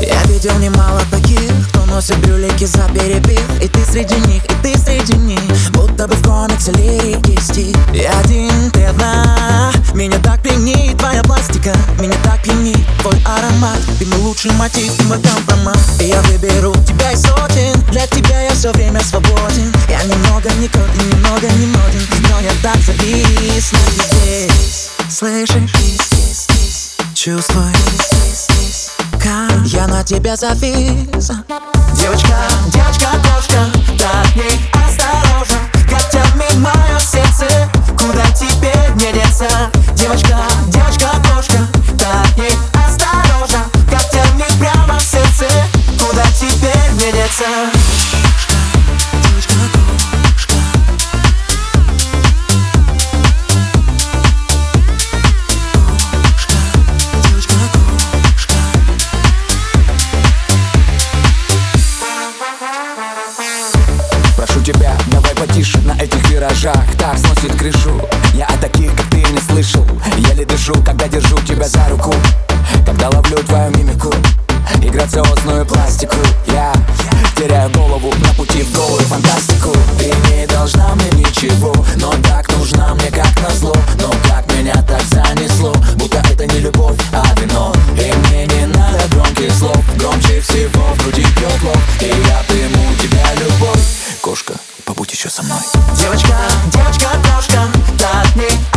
Я видел немало таких, кто носит брюлики за перепих И ты среди них, и ты среди них Будто бы в комиксе лирики стих Я один, ты одна. Меня так пьянит твоя пластика Меня так пьянит твой аромат. Ты мой лучший мотив, ты мой компромат. И я выберу тебя из сотен Для тебя я все время свободен. Я немного не крут и немного не моден Но я так завис на тебе. Слышишь? Чувствуй. Как я на тебя завис. Девочка, девочка, кошка Так не осторожно. Тянет мое сердце Куда теперь мне деться? Девочка, девочка, кошка Так не осторожно. Тянет прямо в сердце Куда теперь мне деться Прошу тебя, давай потише на этих виражах. Так сносит крышу. Я о таких, как ты, не слышал. Еле дышу, когда держу тебя за руку. Когда ловлю твою мимику. И грациозную пластику. Я теряю голову на пути в голую фантастику. Ты не должна мне ничего Но так нужна мне как назло. Но как меня так занесло? Будто это не любовь, а вино. И мне не надо громких слов. Громче всего в груди пьет лоб И я Девочка, девочка, кошка Так не